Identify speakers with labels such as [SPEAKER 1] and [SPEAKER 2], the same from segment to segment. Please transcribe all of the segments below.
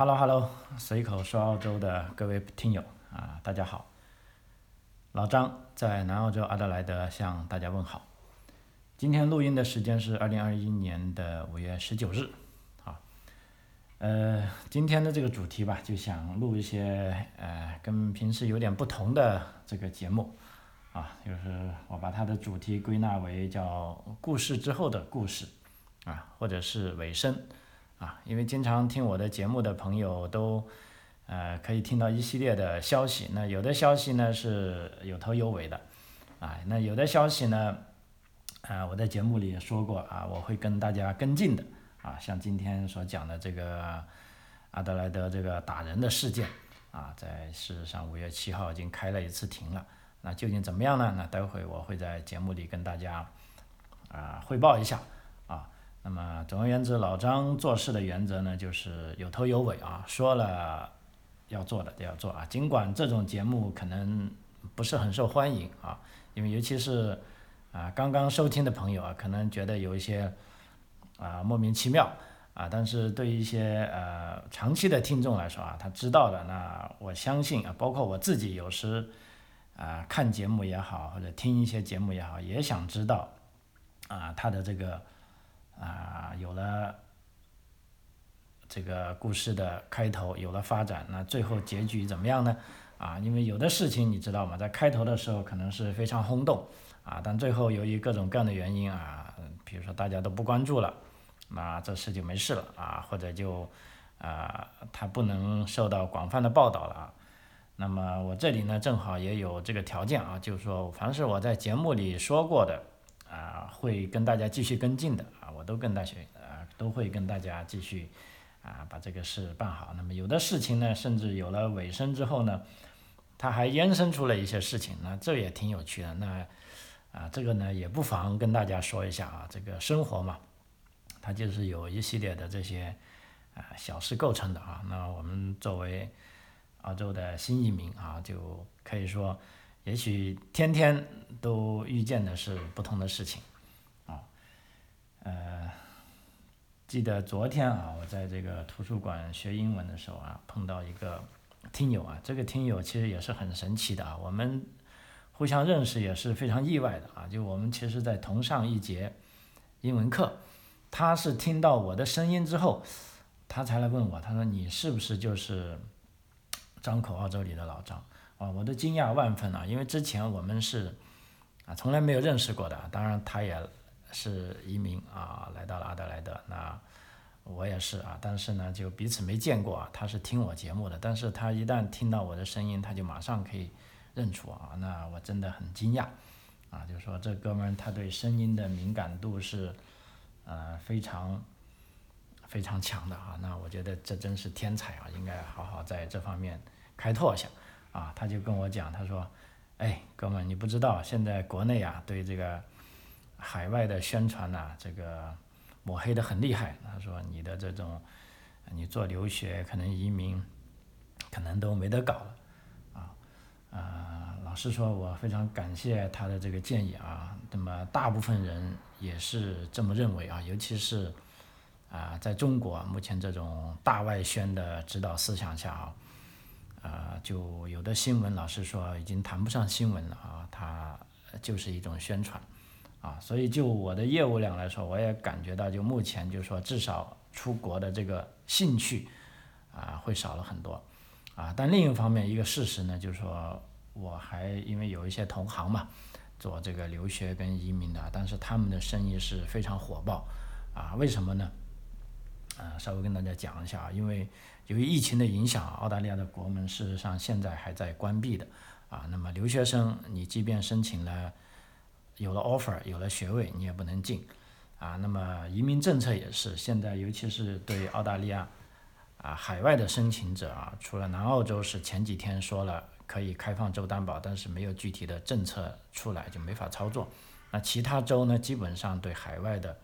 [SPEAKER 1] Hello Hello，随口说澳洲的各位听友啊，大家好。老张在南澳洲阿德莱德向大家问好。今天录音的时间是二零二一年的五月十九日，啊，呃，今天的这个主题吧，就想录一些呃跟平时有点不同的这个节目，啊，就是我把它的主题归纳为叫故事之后的故事，啊，或者是尾声。啊，因为经常听我的节目的朋友都，呃，可以听到一系列的消息。那有的消息呢是有头有尾的，啊，那有的消息呢，啊，我在节目里也说过啊，我会跟大家跟进的。啊，像今天所讲的这个阿德莱德这个打人的事件，啊，在事实上五月七号已经开了一次庭了。那究竟怎么样呢？那待会我会在节目里跟大家啊汇报一下。那么总而言之，老张做事的原则呢，就是有头有尾啊，说了要做的都要做啊。尽管这种节目可能不是很受欢迎啊，因为尤其是啊刚刚收听的朋友啊，可能觉得有一些啊莫名其妙啊，但是对于一些呃长期的听众来说啊，他知道的，那我相信啊，包括我自己有时啊看节目也好，或者听一些节目也好，也想知道啊他的这个。啊，有了这个故事的开头，有了发展，那最后结局怎么样呢？啊，因为有的事情你知道吗？在开头的时候可能是非常轰动，啊，但最后由于各种各样的原因啊，比如说大家都不关注了，那这事就没事了啊，或者就啊，它不能受到广泛的报道了啊。那么我这里呢，正好也有这个条件啊，就是说，凡是我在节目里说过的。啊，会跟大家继续跟进的，我都跟大家啊，都会跟大家继续啊，把这个事办好。那么有的事情呢，甚至有了尾声之后呢，它还延伸出了一些事情，那这也挺有趣的。那啊，这个呢，也不妨跟大家说一下啊，这个生活嘛，它就是有一系列的这些啊小事构成的啊。那我们作为澳洲的新移民啊，就可以说。也许天天都遇见的是不同的事情，呃，记得昨天啊，我在这个图书馆学英文的时候啊，碰到一个听友啊，这个听友其实也是很神奇的啊，我们互相认识也是非常意外的啊，就我们其实在同上一节英文课，他是听到我的声音之后，他才来问我，他说你是不是就是张口澳洲里的老张？啊，我都惊讶万分啊！因为之前我们是啊，从来没有认识过的。当然，他也是移民啊，来到了阿德莱德。那我也是啊，但是呢，就彼此没见过啊。他是听我节目的，但是他一旦听到我的声音，他就马上可以认出啊。那我真的很惊讶啊！就说，这哥们儿他对声音的敏感度是呃非常非常强的啊。那我觉得这真是天才啊！应该好好在这方面开拓一下。啊，他就跟我讲，他说：“哎，哥们，你不知道，现在国内啊，对这个海外的宣传呐，这个抹黑的很厉害。他说你的这种，你做留学可能移民，可能都没得搞了。啊，啊，老实说，我非常感谢他的这个建议啊。那么大部分人也是这么认为啊，尤其是啊，在中国目前这种大外宣的指导思想下啊。”啊，就有的新闻，老实说已经谈不上新闻了啊，它就是一种宣传，啊，所以就我的业务量来说，我也感觉到，就目前就是说至少出国的这个兴趣啊会少了很多，啊，但另一方面一个事实呢，就是说我还因为有一些同行嘛，做这个留学跟移民的，但是他们的生意是非常火爆，啊，为什么呢？啊，稍微跟大家讲一下啊，因为。由于疫情的影响，澳大利亚的国门事实上现在还在关闭的啊。那么留学生，你即便申请了，有了 offer，有了学位，你也不能进啊。那么移民政策也是，现在尤其是对澳大利亚啊海外的申请者啊，除了南澳洲是前几天说了可以开放州担保，但是没有具体的政策出来，就没法操作。那其他州呢，基本上对海外的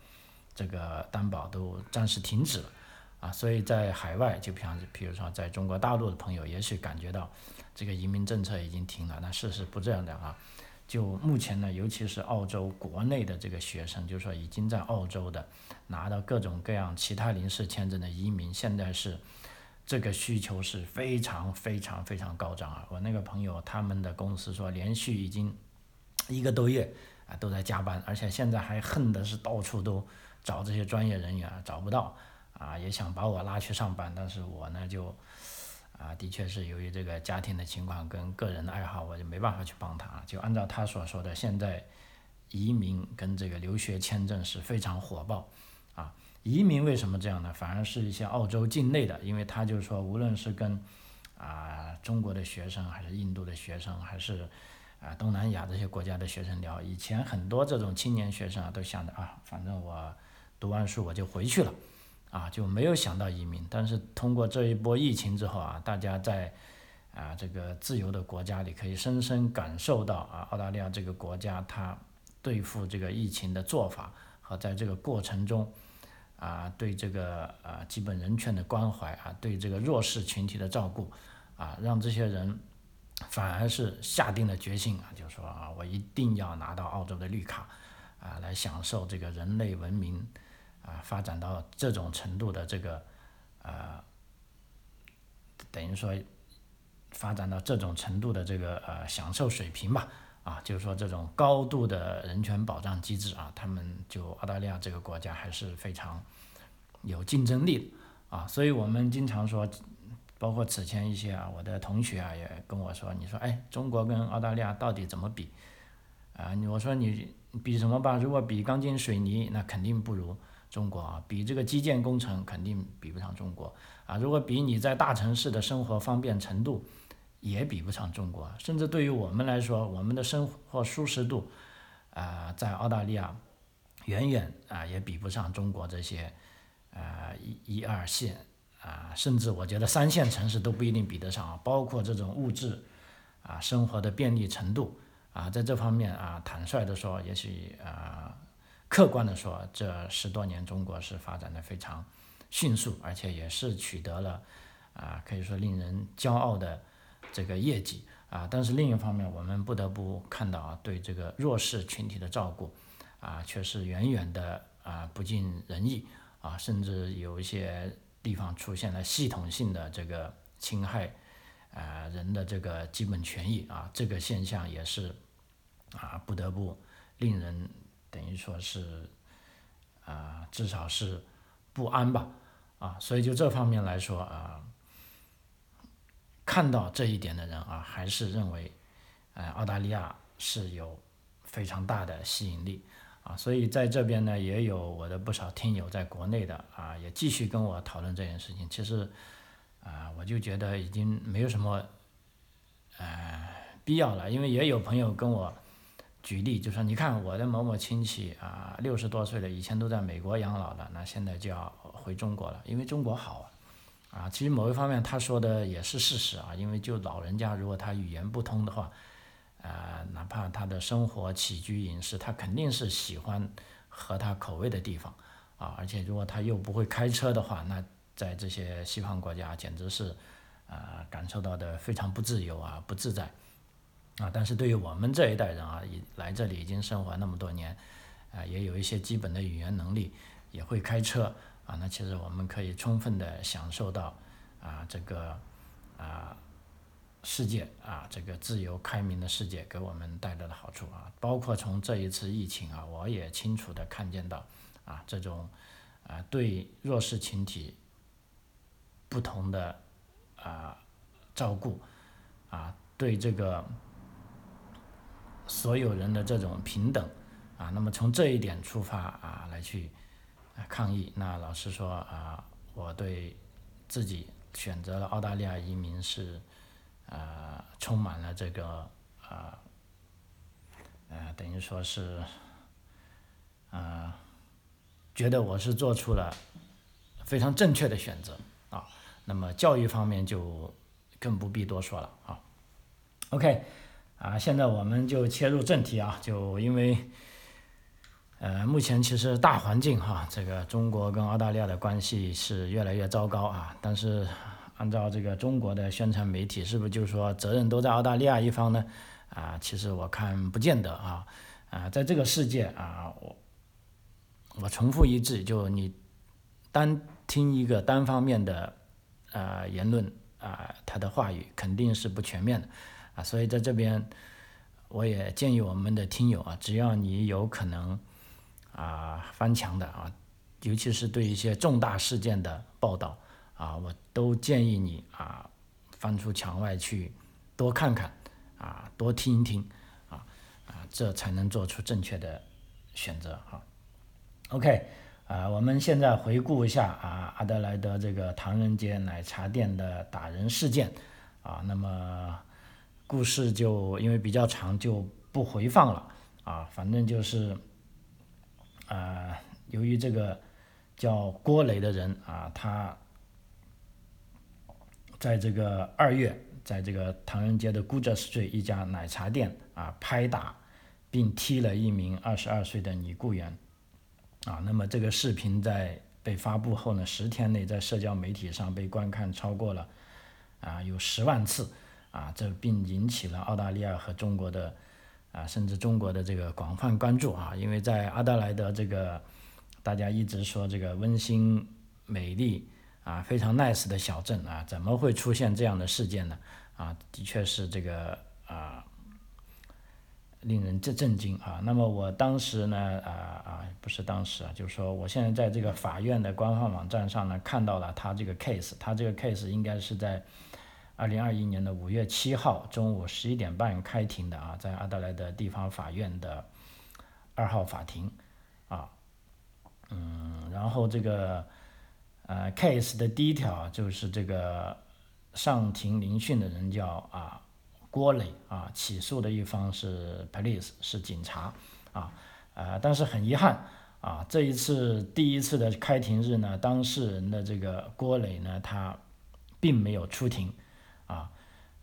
[SPEAKER 1] 这个担保都暂时停止了。啊，所以在海外，就比方，比如说在中国大陆的朋友，也许感觉到这个移民政策已经停了。那事实不这样的啊，就目前呢，尤其是澳洲国内的这个学生，就是说已经在澳洲的拿到各种各样其他临时签证的移民，现在是这个需求是非常非常非常高涨啊！我那个朋友他们的公司说，连续已经一个多月啊都在加班，而且现在还恨的是到处都找这些专业人员找不到啊，也想把我拉去上班，但是我呢就啊的确是由于这个家庭的情况跟个人的爱好，我就没办法去帮他。就按照他所说的，现在移民跟这个留学签证是非常火爆啊。移民为什么这样呢？反而是一些澳洲境内的，因为他就是说，无论是跟啊中国的学生，还是印度的学生，还是啊东南亚这些国家的学生聊，以前很多这种青年学生啊，都想着啊，反正我读完书我就回去了，啊就没有想到移民。但是通过这一波疫情之后啊，大家在啊这个自由的国家里，可以深深感受到啊澳大利亚这个国家它对付这个疫情的做法和在这个过程中。啊，对这个啊基本人权的关怀啊，对这个弱势群体的照顾啊，让这些人反而是下定了决心啊，就说啊，我一定要拿到澳洲的绿卡啊，来享受这个人类文明啊发展到这种程度的这个啊，等于说发展到这种程度的这个呃享受水平吧。啊，就是说这种高度的人权保障机制啊，他们就澳大利亚这个国家还是非常有竞争力的啊，所以我们经常说，包括此前一些啊，我的同学啊也跟我说，你说哎，中国跟澳大利亚到底怎么比？啊，我说你比什么吧？如果比钢筋水泥，那肯定不如中国啊；比这个基建工程，肯定比不上中国啊；如果比你在大城市的生活方便程度，也比不上中国，甚至对于我们来说，我们的生活舒适度，啊，在澳大利亚远远啊也比不上中国这些，啊一一二线啊，甚至我觉得三线城市都不一定比得上啊。包括这种物质啊生活的便利程度啊，在这方面啊，坦率的说，也许啊，客观的说，这十多年中国是发展的非常迅速，而且也是取得了啊，可以说令人骄傲的。这个业绩啊，但是另一方面，我们不得不看到啊，对这个弱势群体的照顾啊，却是远远的啊不尽人意啊，甚至有一些地方出现了系统性的这个侵害啊人的这个基本权益啊，这个现象也是啊不得不令人等于说是啊至少是不安吧啊，所以就这方面来说啊。看到这一点的人啊，还是认为，呃，澳大利亚是有非常大的吸引力啊，所以在这边呢，也有我的不少听友在国内的啊，也继续跟我讨论这件事情。其实，啊，我就觉得已经没有什么，呃，必要了，因为也有朋友跟我举例，就说你看我的某某亲戚啊，六十多岁了，以前都在美国养老的，那现在就要回中国了，因为中国好啊。啊，其实某一方面他说的也是事实啊，因为就老人家如果他语言不通的话，呃，哪怕他的生活起居饮食，他肯定是喜欢合他口味的地方啊，而且如果他又不会开车的话，那在这些西方国家简直是啊感受到的非常不自由啊，不自在啊。但是对于我们这一代人啊，已来这里已经生活那么多年，啊，也有一些基本的语言能力，也会开车。啊，那其实我们可以充分的享受到啊这个啊世界啊这个自由开明的世界给我们带来的好处啊，包括从这一次疫情啊，我也清楚的看见到啊这种啊对弱势群体不同的啊照顾啊对这个所有人的这种平等啊，那么从这一点出发啊来去。抗议，那老实说啊，我对自己选择了澳大利亚移民是，呃，充满了这个啊，呃，等于说是，啊，觉得我是做出了非常正确的选择啊。那么教育方面就更不必多说了啊。OK，啊，现在我们就切入正题啊，就因为。呃，目前其实大环境哈，这个中国跟澳大利亚的关系是越来越糟糕啊。但是按照这个中国的宣传媒体，是不是就说责任都在澳大利亚一方呢？啊，其实我看不见得啊。啊，在这个世界啊，我我重复一句，就你单听一个单方面的呃言论啊，他的话语肯定是不全面的啊，所以在这边我也建议我们的听友啊，只要你有可能啊翻墙的啊，尤其是对一些重大事件的报道啊，我都建议你啊翻出墙外去多看看啊，多听一听啊啊，这才能做出正确的选择哈。OK。啊，我们现在回顾一下啊，阿德莱德这个唐人街奶茶店的打人事件啊，那么故事就因为比较长就不回放了啊，反正就是啊，由于这个叫郭磊的人啊，他在这个二月，在这个唐人街的 g o o d Street 一家奶茶店啊拍打并踢了一名二十二岁的女雇员。啊，那么这个视频在被发布后呢，十天内在社交媒体上被观看超过了啊有十万次啊，这并引起了澳大利亚和中国的啊甚至中国的这个广泛关注啊，因为在阿德莱德这个大家一直说这个温馨美丽啊非常 nice 的小镇啊，怎么会出现这样的事件呢？啊，的确是这个啊。令人震震惊啊！那么我当时呢，啊啊，不是当时啊，就是说我现在在这个法院的官方网站上呢，看到了他这个 case，他这个 case 应该是在二零二一年的五月七号中午十一点半开庭的啊，在阿德莱德地方法院的二号法庭啊，嗯，然后这个呃 case 的第一条就是这个上庭聆讯的人叫啊。郭磊啊，起诉的一方是 police，是警察啊，呃，但是很遗憾啊，这一次第一次的开庭日呢，当事人的这个郭磊呢，他并没有出庭啊，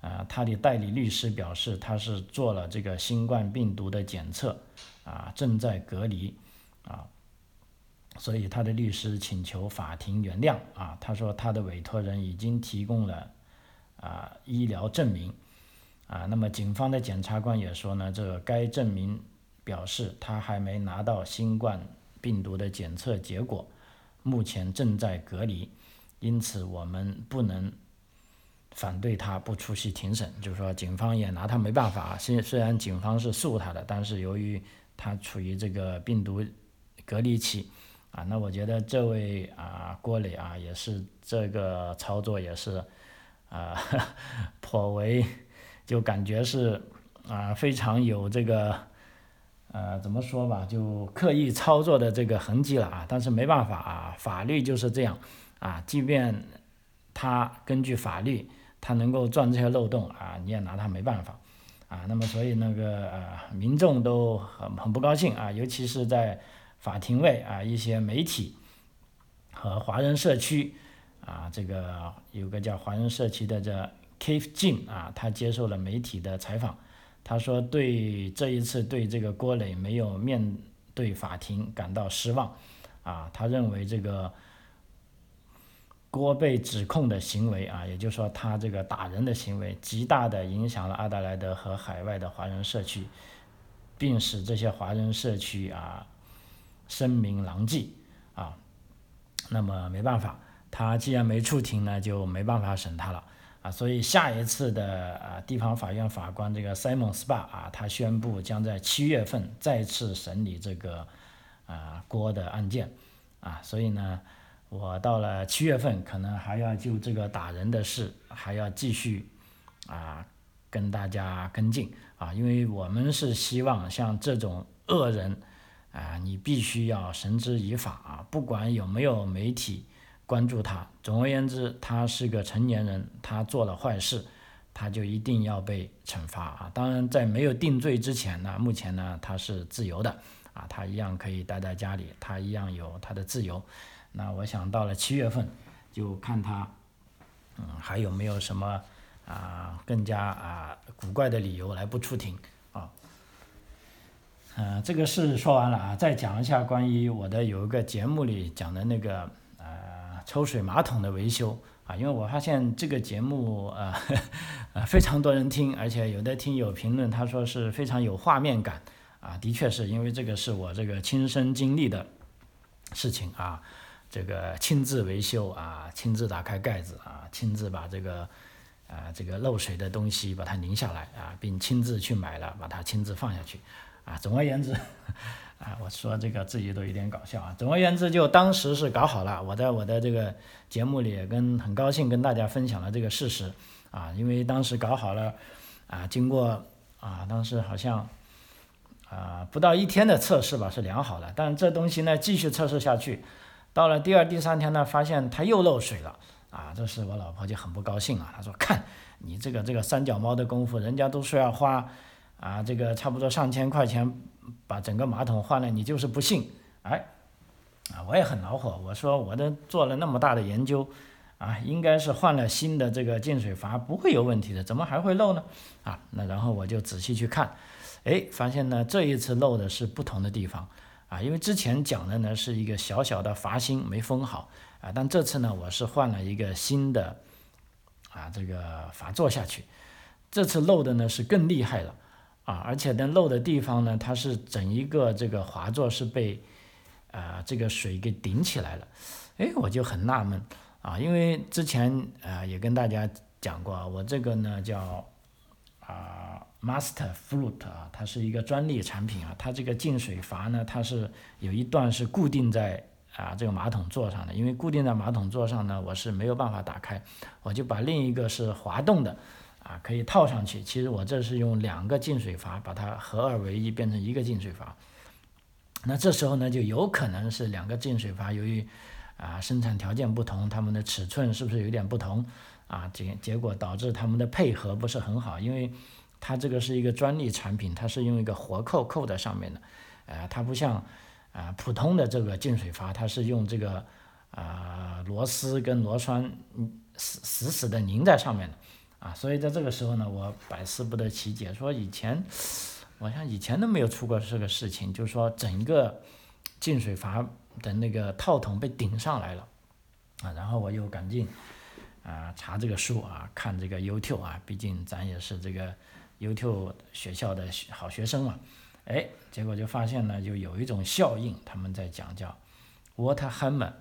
[SPEAKER 1] 啊，他的代理律师表示他是做了这个新冠病毒的检测啊，正在隔离啊，所以他的律师请求法庭原谅啊，他说他的委托人已经提供了啊医疗证明。啊，那么警方的检察官也说呢，这个该证明表示他还没拿到新冠病毒的检测结果，目前正在隔离，因此我们不能反对他不出席庭审。就是说，警方也拿他没办法。虽虽然警方是诉他的，但是由于他处于这个病毒隔离期，啊，那我觉得这位啊郭磊啊也是这个操作也是啊 颇为。就感觉是啊，非常有这个呃，怎么说吧，就刻意操作的这个痕迹了啊。但是没办法啊，法律就是这样啊。即便他根据法律，他能够钻这些漏洞啊，你也拿他没办法啊。那么所以那个呃，民众都很很不高兴啊，尤其是在法庭外啊，一些媒体和华人社区啊，这个有个叫华人社区的这。Keith Jin 啊，他接受了媒体的采访，他说对这一次对这个郭磊没有面对法庭感到失望，啊，他认为这个郭被指控的行为啊，也就是说他这个打人的行为，极大的影响了阿德莱德和海外的华人社区，并使这些华人社区啊声名狼藉啊，那么没办法，他既然没出庭呢，就没办法审他了。啊，所以下一次的啊地方法院法官这个 Simon Spa 啊，他宣布将在七月份再次审理这个啊郭的案件啊，所以呢，我到了七月份可能还要就这个打人的事还要继续啊跟大家跟进啊，因为我们是希望像这种恶人啊，你必须要绳之以法啊，不管有没有媒体。关注他。总而言之，他是个成年人，他做了坏事，他就一定要被惩罚啊！当然，在没有定罪之前呢，目前呢他是自由的啊，他一样可以待在家里，他一样有他的自由。那我想到了七月份，就看他，嗯，还有没有什么啊更加啊古怪的理由来不出庭啊？嗯，这个事说完了啊，再讲一下关于我的有一个节目里讲的那个。抽水马桶的维修啊，因为我发现这个节目啊，呃非常多人听，而且有的听友评论他说是非常有画面感啊，的确是因为这个是我这个亲身经历的事情啊，这个亲自维修啊，亲自打开盖子啊，亲自把这个啊这个漏水的东西把它拧下来啊，并亲自去买了，把它亲自放下去啊。总而言之，啊，我说这个自己都有点搞笑啊。总而言之，就当时是搞好了，我在我的这个节目里也跟很高兴跟大家分享了这个事实啊，因为当时搞好了啊，经过啊，当时好像。啊，不到一天的测试吧是良好的，但这东西呢继续测试下去，到了第二、第三天呢，发现它又漏水了啊！这时我老婆就很不高兴啊，她说：“看你这个这个三脚猫的功夫，人家都说要花啊这个差不多上千块钱把整个马桶换了，你就是不信。”哎，啊，我也很恼火，我说我都做了那么大的研究啊，应该是换了新的这个进水阀不会有问题的，怎么还会漏呢？啊，那然后我就仔细去看。哎，发现呢，这一次漏的是不同的地方啊，因为之前讲的呢是一个小小的阀芯没封好啊，但这次呢我是换了一个新的啊这个阀座下去，这次漏的呢是更厉害了啊，而且呢漏的地方呢它是整一个这个滑座是被啊这个水给顶起来了，哎，我就很纳闷啊，因为之前啊也跟大家讲过，我这个呢叫啊。Master Fruit 啊，它是一个专利产品啊，它这个进水阀呢，它是有一段是固定在啊这个马桶座上的，因为固定在马桶座上呢，我是没有办法打开，我就把另一个是滑动的啊，可以套上去。其实我这是用两个进水阀把它合二为一，变成一个进水阀。那这时候呢，就有可能是两个进水阀由于啊生产条件不同，它们的尺寸是不是有点不同啊？结结果导致它们的配合不是很好，因为。它这个是一个专利产品，它是用一个活扣扣在上面的，呃，它不像啊普通的这个进水阀，它是用这个啊螺丝跟螺栓死死死的拧在上面的，啊，所以在这个时候呢，我百思不得其解，说以前我像以前都没有出过这个事情，就是说整个进水阀的那个套筒被顶上来了，啊，然后我又赶紧啊查这个书啊，看这个 YouTube 啊，毕竟咱也是这个。YouTube 学校的学好学生嘛，哎，结果就发现呢，就有一种效应，他们在讲叫 water hammer，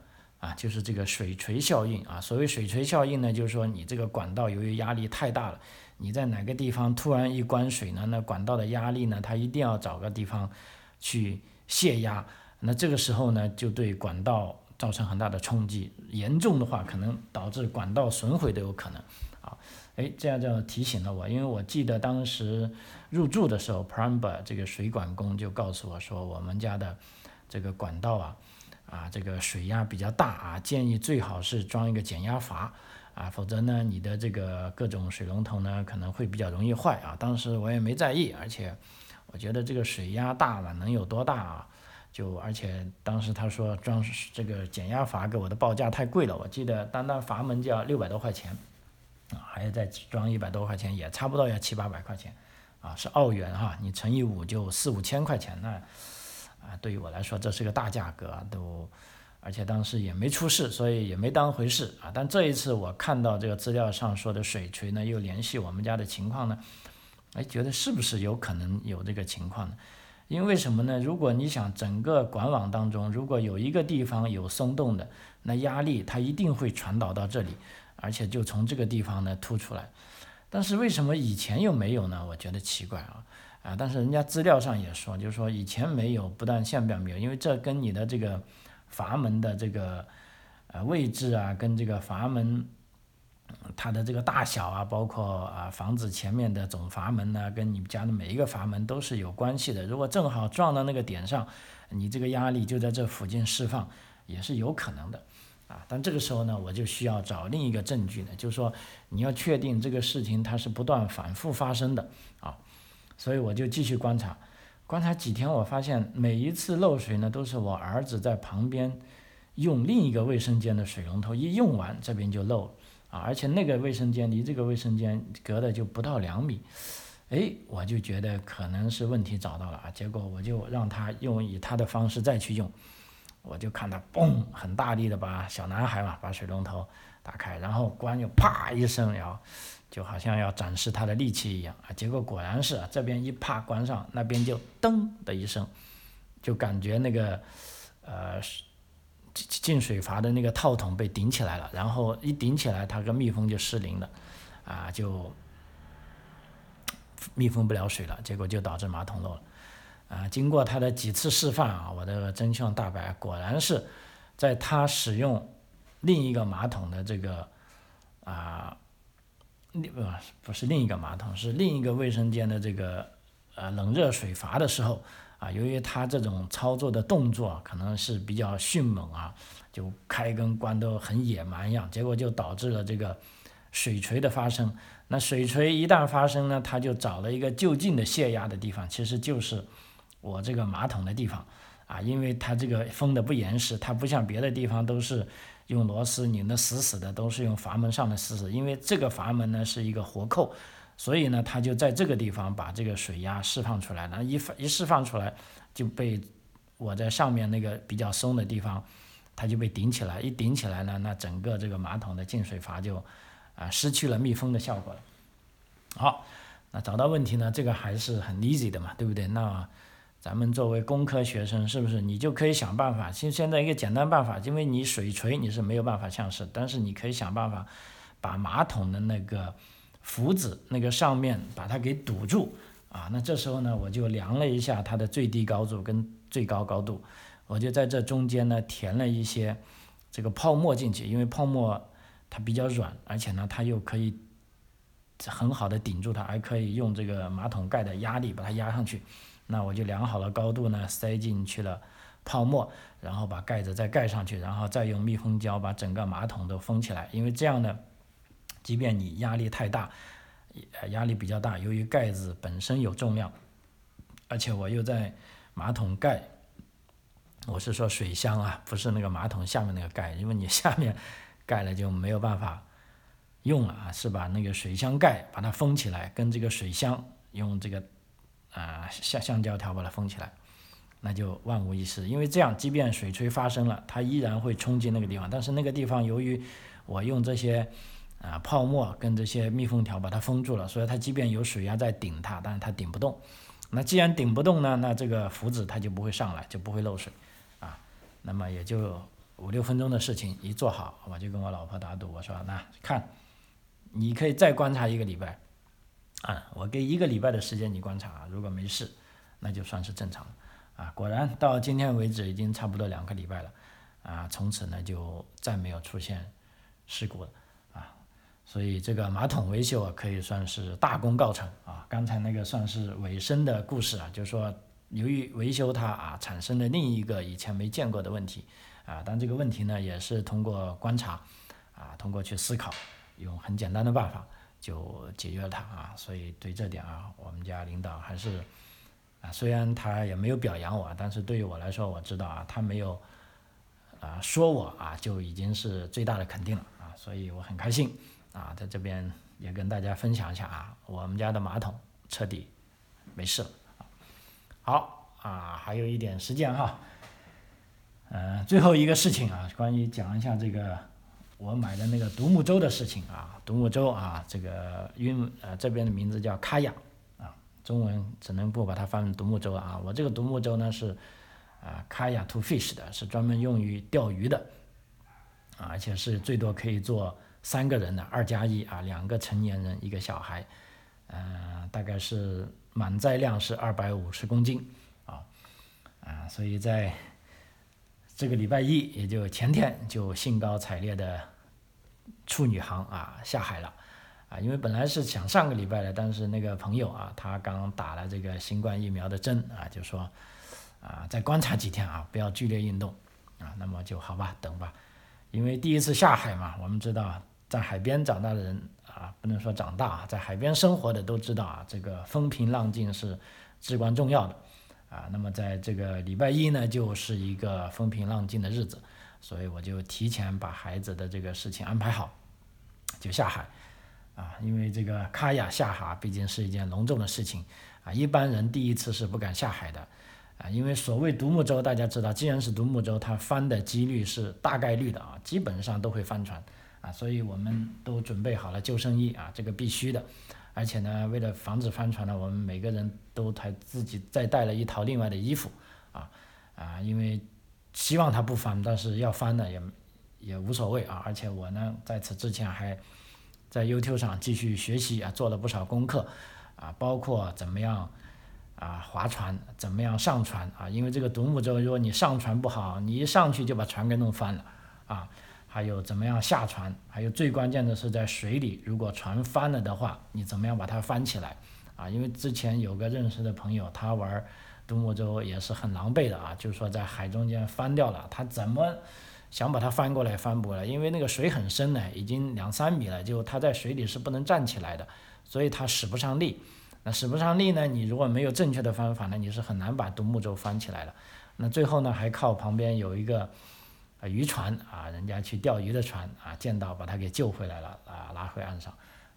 [SPEAKER 1] 啊，就是这个水锤效应啊。所谓水锤效应呢，就是说你这个管道由于压力太大了，你在哪个地方突然一关水呢，那管道的压力呢，它一定要找个地方去泄压，那这个时候呢，就对管道造成很大的冲击，严重的话可能导致管道损毁都有可能。啊哎，这样就提醒了我，因为我记得当时入住的时候，plumber 这个水管工就告诉我说，我们家的这个管道啊，啊，这个水压比较大啊，建议最好是装一个减压阀啊，否则呢，你的这个各种水龙头呢可能会比较容易坏啊。当时我也没在意，而且我觉得这个水压大了，能有多大啊？就而且当时他说装这个减压阀给我的报价太贵了，我记得单单阀门就要六百多块钱。还要再装一百多块钱，也差不多要七八百块钱，啊，是澳元哈，你乘以五就四五千块钱，那啊，对于我来说这是个大价格，啊都，而且当时也没出事，所以也没当回事啊。但这一次我看到这个资料上说的水锤呢，又联系我们家的情况呢，哎，觉得是不是有可能有这个情况呢？因为什么呢？如果你想整个管网当中，如果有一个地方有松动的，那压力它一定会传导到这里。而且就从这个地方呢凸出来，但是为什么以前又没有呢？我觉得奇怪啊啊！但是人家资料上也说，就是说以前没有，不但现在没有，因为这跟你的这个阀门的这个呃位置啊，跟这个阀门它的这个大小啊，包括啊房子前面的总阀门呢，跟你们家的每一个阀门都是有关系的。如果正好撞到那个点上，你这个压力就在这附近释放，也是有可能的。啊，但这个时候呢，我就需要找另一个证据呢，就是说你要确定这个事情它是不断反复发生的啊，所以我就继续观察，观察几天，我发现每一次漏水呢，都是我儿子在旁边用另一个卫生间的水龙头一用完，这边就漏啊，而且那个卫生间离这个卫生间隔的就不到两米，哎，我就觉得可能是问题找到了啊，结果我就让他用以他的方式再去用。我就看他嘣，很大力的把小男孩嘛，把水龙头打开，然后关就啪一声，然后就好像要展示他的力气一样啊。结果果然是这边一啪关上，那边就噔的一声，就感觉那个呃进水阀的那个套筒被顶起来了，然后一顶起来，它个密封就失灵了，啊，就密封不了水了，结果就导致马桶漏了。啊，经过他的几次示范啊，我的真相大白，果然是在他使用另一个马桶的这个啊，另不不是另一个马桶，是另一个卫生间的这个呃冷热水阀的时候啊，由于他这种操作的动作可能是比较迅猛啊，就开跟关都很野蛮一样，结果就导致了这个水锤的发生。那水锤一旦发生呢，他就找了一个就近的泄压的地方，其实就是。我这个马桶的地方，啊，因为它这个封的不严实，它不像别的地方都是用螺丝拧得死死的，都是用阀门上的死死。因为这个阀门呢是一个活扣，所以呢，它就在这个地方把这个水压释放出来，然后一一释放出来，就被我在上面那个比较松的地方，它就被顶起来，一顶起来呢，那整个这个马桶的进水阀就啊失去了密封的效果了。好，那找到问题呢，这个还是很 easy 的嘛，对不对？那咱们作为工科学生，是不是你就可以想办法？其实现在一个简单办法，因为你水锤你是没有办法向式，但是你可以想办法把马桶的那个浮子那个上面把它给堵住啊。那这时候呢，我就量了一下它的最低高度跟最高高度，我就在这中间呢填了一些这个泡沫进去，因为泡沫它比较软，而且呢它又可以很好的顶住它，还可以用这个马桶盖的压力把它压上去。那我就量好了高度呢，塞进去了泡沫，然后把盖子再盖上去，然后再用密封胶把整个马桶都封起来。因为这样呢，即便你压力太大，压力比较大，由于盖子本身有重量，而且我又在马桶盖，我是说水箱啊，不是那个马桶下面那个盖，因为你下面盖了就没有办法用了啊，是把那个水箱盖把它封起来，跟这个水箱用这个。啊，橡橡胶条把它封起来，那就万无一失。因为这样，即便水锤发生了，它依然会冲进那个地方。但是那个地方由于我用这些啊泡沫跟这些密封条把它封住了，所以它即便有水压在顶它，但是它顶不动。那既然顶不动呢，那这个浮子它就不会上来，就不会漏水啊。那么也就五六分钟的事情，一做好，我就跟我老婆打赌，我说那看，你可以再观察一个礼拜。啊，我给一个礼拜的时间你观察，如果没事，那就算是正常。啊，果然到今天为止已经差不多两个礼拜了，啊，从此呢就再没有出现事故了，啊，所以这个马桶维修啊可以算是大功告成啊。刚才那个算是尾声的故事啊，就是说由于维修它啊产生了另一个以前没见过的问题，啊，但这个问题呢也是通过观察，啊，通过去思考，用很简单的办法。就解决了它啊，所以对这点啊，我们家领导还是啊，虽然他也没有表扬我，但是对于我来说，我知道啊，他没有啊说我啊，就已经是最大的肯定了啊，所以我很开心啊，在这边也跟大家分享一下啊，我们家的马桶彻底没事了。好啊，还有一点时间哈，嗯，最后一个事情啊，关于讲一下这个。我买的那个独木舟的事情啊，独木舟啊，这个英呃这边的名字叫卡雅啊，中文只能不把它翻成独木舟啊。我这个独木舟呢是啊卡雅 to fish 的，是专门用于钓鱼的啊，而且是最多可以坐三个人的，二加一啊，两个成年人一个小孩，嗯，大概是满载量是二百五十公斤啊啊，所以在这个礼拜一，也就前天就兴高采烈的。处女航啊下海了，啊，因为本来是想上个礼拜的，但是那个朋友啊，他刚打了这个新冠疫苗的针啊，就说啊再观察几天啊，不要剧烈运动。啊，那么就好吧，等吧，因为第一次下海嘛，我们知道在海边长大的人啊，不能说长大，在海边生活的都知道啊，这个风平浪静是至关重要的。啊，那么在这个礼拜一呢，就是一个风平浪静的日子。所以我就提前把孩子的这个事情安排好，就下海，啊，因为这个卡雅下海毕竟是一件隆重的事情，啊，一般人第一次是不敢下海的，啊，因为所谓独木舟，大家知道，既然是独木舟，它翻的几率是大概率的啊，基本上都会翻船，啊，所以我们都准备好了救生衣啊，这个必须的，而且呢，为了防止翻船呢，我们每个人都还自己再带了一套另外的衣服，啊，啊，因为。希望它不翻，但是要翻的也也无所谓啊。而且我呢，在此之前还在 YouTube 上继续学习啊，做了不少功课啊，包括怎么样啊划船，怎么样上船啊。因为这个独木舟，如果你上船不好，你一上去就把船给弄翻了啊。还有怎么样下船，还有最关键的是在水里，如果船翻了的话，你怎么样把它翻起来啊？因为之前有个认识的朋友，他玩独木舟也是很狼狈的啊，就是说在海中间翻掉了，他怎么想把它翻过来翻不过来，因为那个水很深呢，已经两三米了，就他在水里是不能站起来的，所以他使不上力。那使不上力呢，你如果没有正确的方法呢，你是很难把独木舟翻起来的。那最后呢，还靠旁边有一个。渔船啊，人家去钓鱼的船啊，见到把他给救回来了啊，拉回岸上，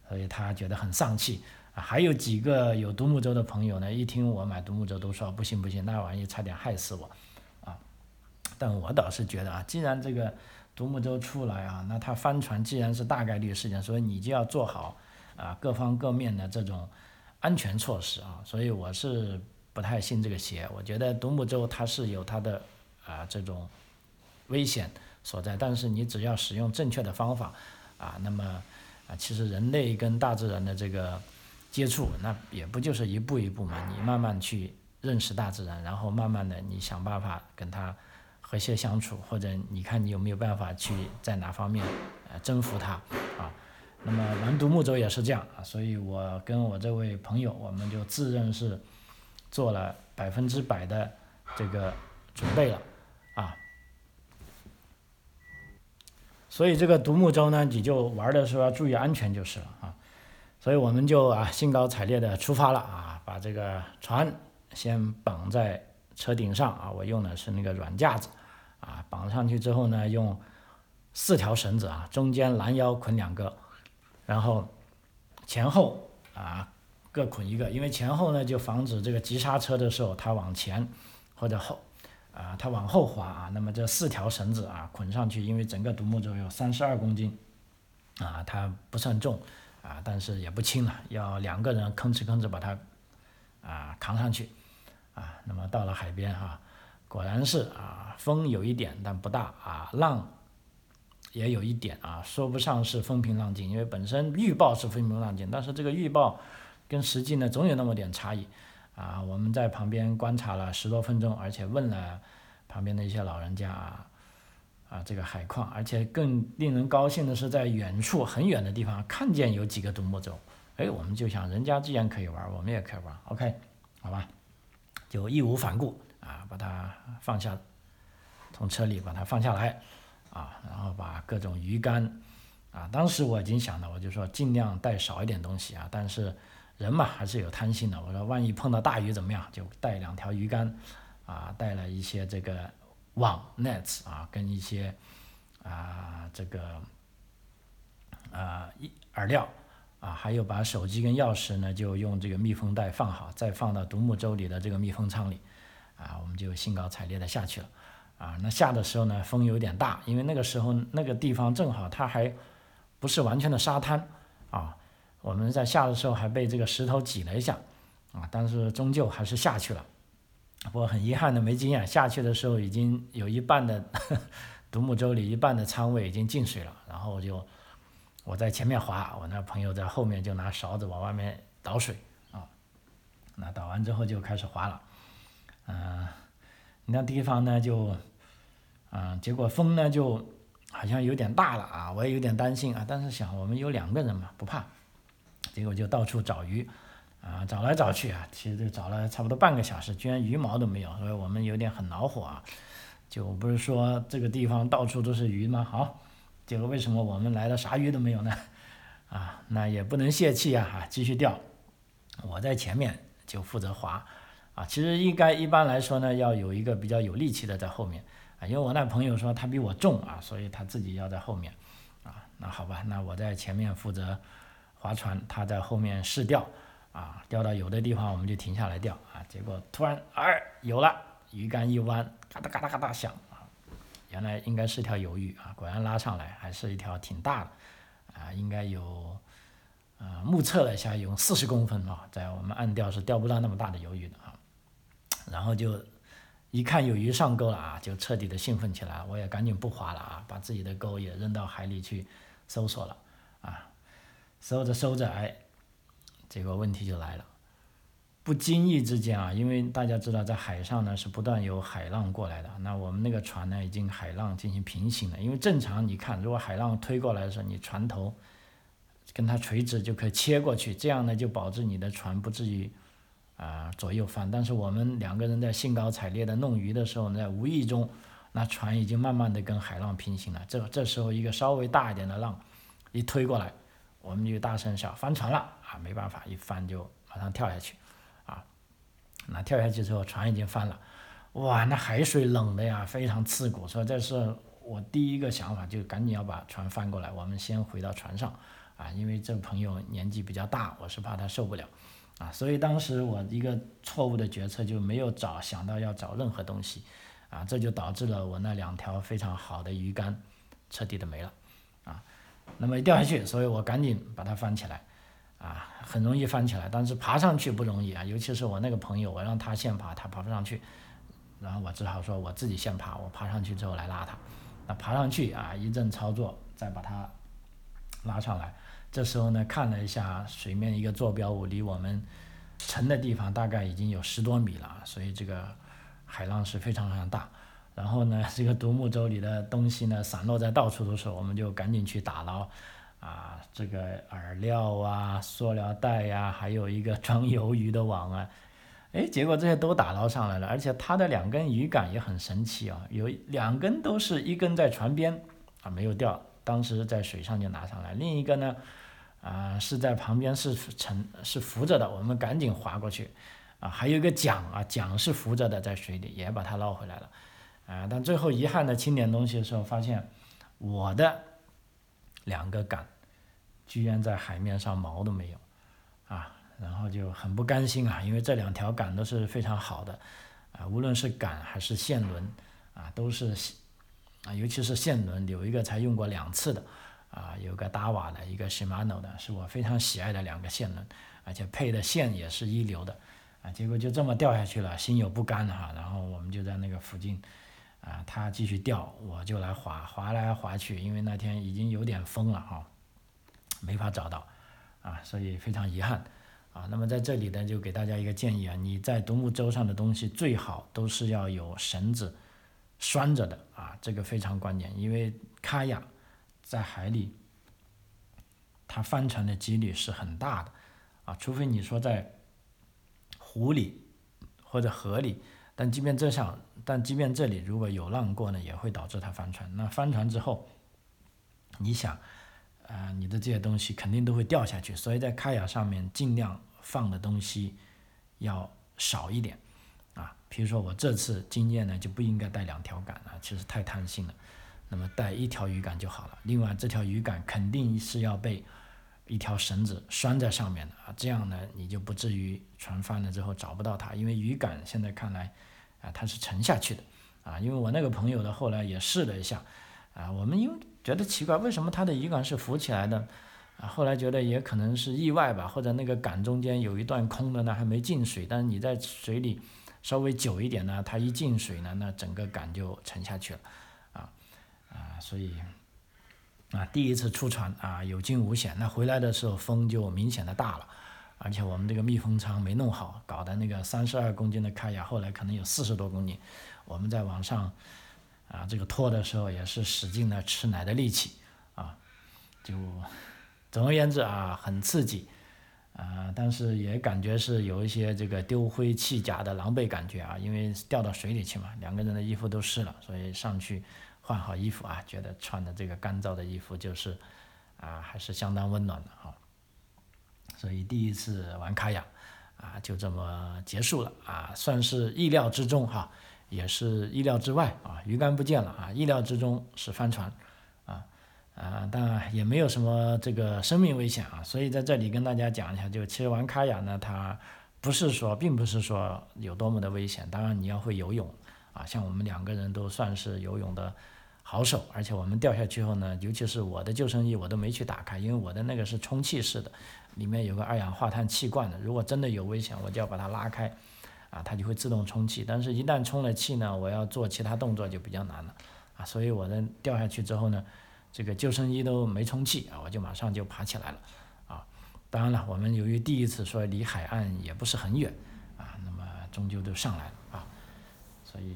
[SPEAKER 1] 所以他觉得很丧气啊。还有几个有独木舟的朋友呢，一听我买独木舟都说不行不行，那玩意差点害死我啊。但我倒是觉得啊，既然这个独木舟出来啊，那它翻船既然是大概率事件，所以你就要做好啊各方各面的这种安全措施啊。所以我是不太信这个邪，我觉得独木舟它是有它的啊这种。危险所在，但是你只要使用正确的方法，啊，那么啊，其实人类跟大自然的这个接触，那也不就是一步一步嘛？你慢慢去认识大自然，然后慢慢的你想办法跟它和谐相处，或者你看你有没有办法去在哪方面呃征服它啊？那么玩独木舟也是这样啊，所以我跟我这位朋友，我们就自认是做了百分之百的这个准备了啊。所以这个独木舟呢，你就玩的时候要注意安全就是了啊。所以我们就啊兴高采烈的出发了啊，把这个船先绑在车顶上啊，我用的是那个软架子啊，绑上去之后呢，用四条绳子啊，中间拦腰捆两个，然后前后啊各捆一个，因为前后呢就防止这个急刹车的时候它往前或者后。啊，它往后滑啊，那么这四条绳子啊捆上去，因为整个独木舟有三十二公斤，啊，它不算重，啊，但是也不轻了，要两个人吭哧吭哧把它啊扛上去，啊，那么到了海边哈，果然是啊，风有一点但不大啊，浪也有一点啊，说不上是风平浪静，因为本身预报是风平浪静，但是这个预报跟实际呢总有那么点差异。啊，我们在旁边观察了十多分钟，而且问了旁边的一些老人家啊，啊，这个海况，而且更令人高兴的是，在远处很远的地方看见有几个独木舟，哎，我们就想，人家既然可以玩，我们也可以玩，OK，好吧，就义无反顾啊，把它放下，从车里把它放下来，啊，然后把各种鱼竿，啊，当时我已经想到，我就说尽量带少一点东西啊，但是。人嘛还是有贪心的。我说万一碰到大鱼怎么样？就带两条鱼竿，啊，带了一些这个网 nets 啊，跟一些啊这个啊一饵料啊，还有把手机跟钥匙呢就用这个密封袋放好，再放到独木舟里的这个密封舱里，啊，我们就兴高采烈的下去了。啊，那下的时候呢风有点大，因为那个时候那个地方正好它还不是完全的沙滩啊。我们在下的时候还被这个石头挤了一下，啊，但是终究还是下去了。不过很遗憾的没经验，下去的时候已经有一半的独木舟里一半的舱位已经进水了。然后就我在前面划，我那朋友在后面就拿勺子往外面倒水啊。那倒完之后就开始划了，嗯，那地方呢就，嗯，结果风呢就好像有点大了啊，我也有点担心啊，但是想我们有两个人嘛，不怕。结果就到处找鱼，啊，找来找去啊，其实就找了差不多半个小时，居然鱼毛都没有，所以我们有点很恼火啊。就不是说这个地方到处都是鱼吗？好，结果为什么我们来了啥鱼都没有呢？啊，那也不能泄气啊，继续钓。我在前面就负责划，啊，其实应该一般来说呢，要有一个比较有力气的在后面，啊，因为我那朋友说他比我重啊，所以他自己要在后面，啊，那好吧，那我在前面负责。划船，他在后面试钓，啊，钓到有的地方我们就停下来钓，啊，结果突然，哎，有了，鱼竿一弯，嘎哒嘎哒嘎哒响，啊，原来应该是条鱿鱼，啊，果然拉上来，还是一条挺大的，啊，应该有，啊，目测了一下有四十公分啊，在我们岸钓是钓不到那么大的鱿鱼的啊，然后就一看有鱼上钩了啊，就彻底的兴奋起来。我也赶紧不划了啊，把自己的钩也扔到海里去搜索了。收着收着，哎，这个问题就来了。不经意之间啊，因为大家知道，在海上呢是不断有海浪过来的。那我们那个船呢，已经海浪进行平行了。因为正常你看，如果海浪推过来的时候，你船头跟它垂直就可以切过去，这样呢就保证你的船不至于啊左右翻。但是我们两个人在兴高采烈的弄鱼的时候，在无意中，那船已经慢慢的跟海浪平行了。这这时候一个稍微大一点的浪一推过来，我们就大声笑翻船了啊！没办法，一翻就马上跳下去。啊那跳下去之后，船已经翻了，哇，那海水冷的呀，非常刺骨。所以这是我第一个想法，就赶紧要把船翻过来，我们先回到船上，啊，因为这朋友年纪比较大，我是怕他受不了，啊，所以当时我一个错误的决策就没有找想到要找任何东西，啊，这就导致了我那两条非常好的鱼竿彻底的没了，那么一掉下去，所以我赶紧把它翻起来。啊，很容易翻起来，但是爬上去不容易啊，尤其是我那个朋友，我让他先爬，他爬不上去，然后我只好说我自己先爬，我爬上去之后来拉他，那爬上去啊，一阵操作，再把它拉上来，这时候呢，看了一下水面一个坐标物，离我们沉的地方大概已经有十多米了，所以这个海浪是非常非常大，然后呢，这个独木舟里的东西呢散落在到处都是，我们就赶紧去打捞。啊，这个饵料啊，塑料袋呀，还有一个装鱿鱼的网啊，哎，结果这些都打捞上来了，而且它的两根鱼竿也很神奇啊，有两根都是一根在船边啊没有掉，当时在水上就拿上来，另一个呢啊是在旁边是沉是浮着的，我们赶紧划过去啊，还有一个桨啊，桨是浮着的在水里，也把它捞回来了啊，但最后遗憾的清点东西的时候发现我的两个杆。居然在海面上毛都没有，啊，然后就很不甘心啊，因为这两条杆都是非常好的，啊，无论是杆还是线轮，啊，都是，啊，尤其是线轮，有一个才用过两次的，啊，有个达瓦的，一个 Shimano 的，是我非常喜爱的两个线轮，而且配的线也是一流的，啊，结果就这么掉下去了，心有不甘哈，然后我们就在那个附近，啊，他继续钓，我就来划，划来划去，因为那天已经有点风了哈。没法找到，啊，所以非常遗憾，啊，那么在这里呢，就给大家一个建议啊，你在独木舟上的东西最好都是要有绳子拴着的啊，这个非常关键，因为卡亚在海里，它翻船的几率是很大的，啊，除非你说在湖里或者河里，但即便这上，但即便这里如果有浪过呢，也会导致它翻船。那翻船之后，你想。啊，你的这些东西肯定都会掉下去，所以在开雅上面尽量放的东西要少一点，啊，比如说我这次经验呢就不应该带两条杆了，其实太贪心了，那么带一条鱼竿就好了。另外这条鱼竿肯定是要被一条绳子拴在上面的啊，这样呢你就不至于船翻了之后找不到它，因为鱼竿现在看来啊它是沉下去的，啊，因为我那个朋友呢后来也试了一下，啊，我们因为。觉得奇怪，为什么它的鱼竿是浮起来的？啊，后来觉得也可能是意外吧，或者那个杆中间有一段空的呢，还没进水。但是你在水里稍微久一点呢，它一进水呢，那整个杆就沉下去了，啊啊，所以啊，第一次出船啊有惊无险。那回来的时候风就明显的大了，而且我们这个密封舱没弄好，搞的那个三十二公斤的开亚后来可能有四十多公斤，我们在网上。啊，这个拖的时候也是使劲的吃奶的力气，啊，就总而言之啊，很刺激，啊，但是也感觉是有一些这个丢盔弃甲的狼狈感觉啊，因为掉到水里去嘛，两个人的衣服都湿了，所以上去换好衣服啊，觉得穿的这个干燥的衣服就是啊，还是相当温暖的哈，所以第一次玩卡雅啊，就这么结束了啊，算是意料之中哈。也是意料之外啊，鱼竿不见了啊，意料之中是帆船，啊啊，但也没有什么这个生命危险啊，所以在这里跟大家讲一下，就其实玩卡雅呢，它不是说，并不是说有多么的危险，当然你要会游泳啊，像我们两个人都算是游泳的好手，而且我们掉下去后呢，尤其是我的救生衣我都没去打开，因为我的那个是充气式的，里面有个二氧化碳气罐的，如果真的有危险，我就要把它拉开。啊，它就会自动充气。但是，一旦充了气呢，我要做其他动作就比较难了啊。所以，我的掉下去之后呢，这个救生衣都没充气啊，我就马上就爬起来了啊。当然了，我们由于第一次说离海岸也不是很远啊，那么终究都上来了啊。所以。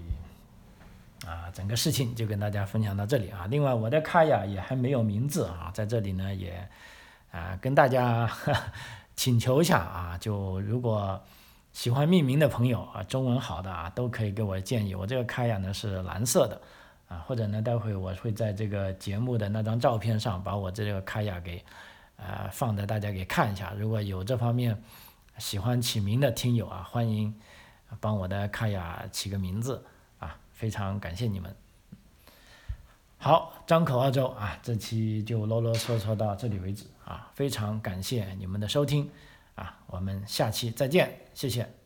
[SPEAKER 1] 啊，整个事情就跟大家分享到这里啊。另外，我的卡雅也还没有名字啊，在这里呢也啊跟大家 请求一下啊，就如果喜欢命名的朋友啊，中文好的啊，都可以给我建议。我这个卡雅呢是蓝色的啊，或者呢待会我会在这个节目的那张照片上把我这个卡雅给呃放在大家给看一下。如果有这方面喜欢起名的听友啊，欢迎帮我的卡雅起个名字。非常感谢你们。好，张口澳洲啊，这期就啰啰嗦嗦到这里为止啊，非常感谢你们的收听啊，我们下期再见，谢谢。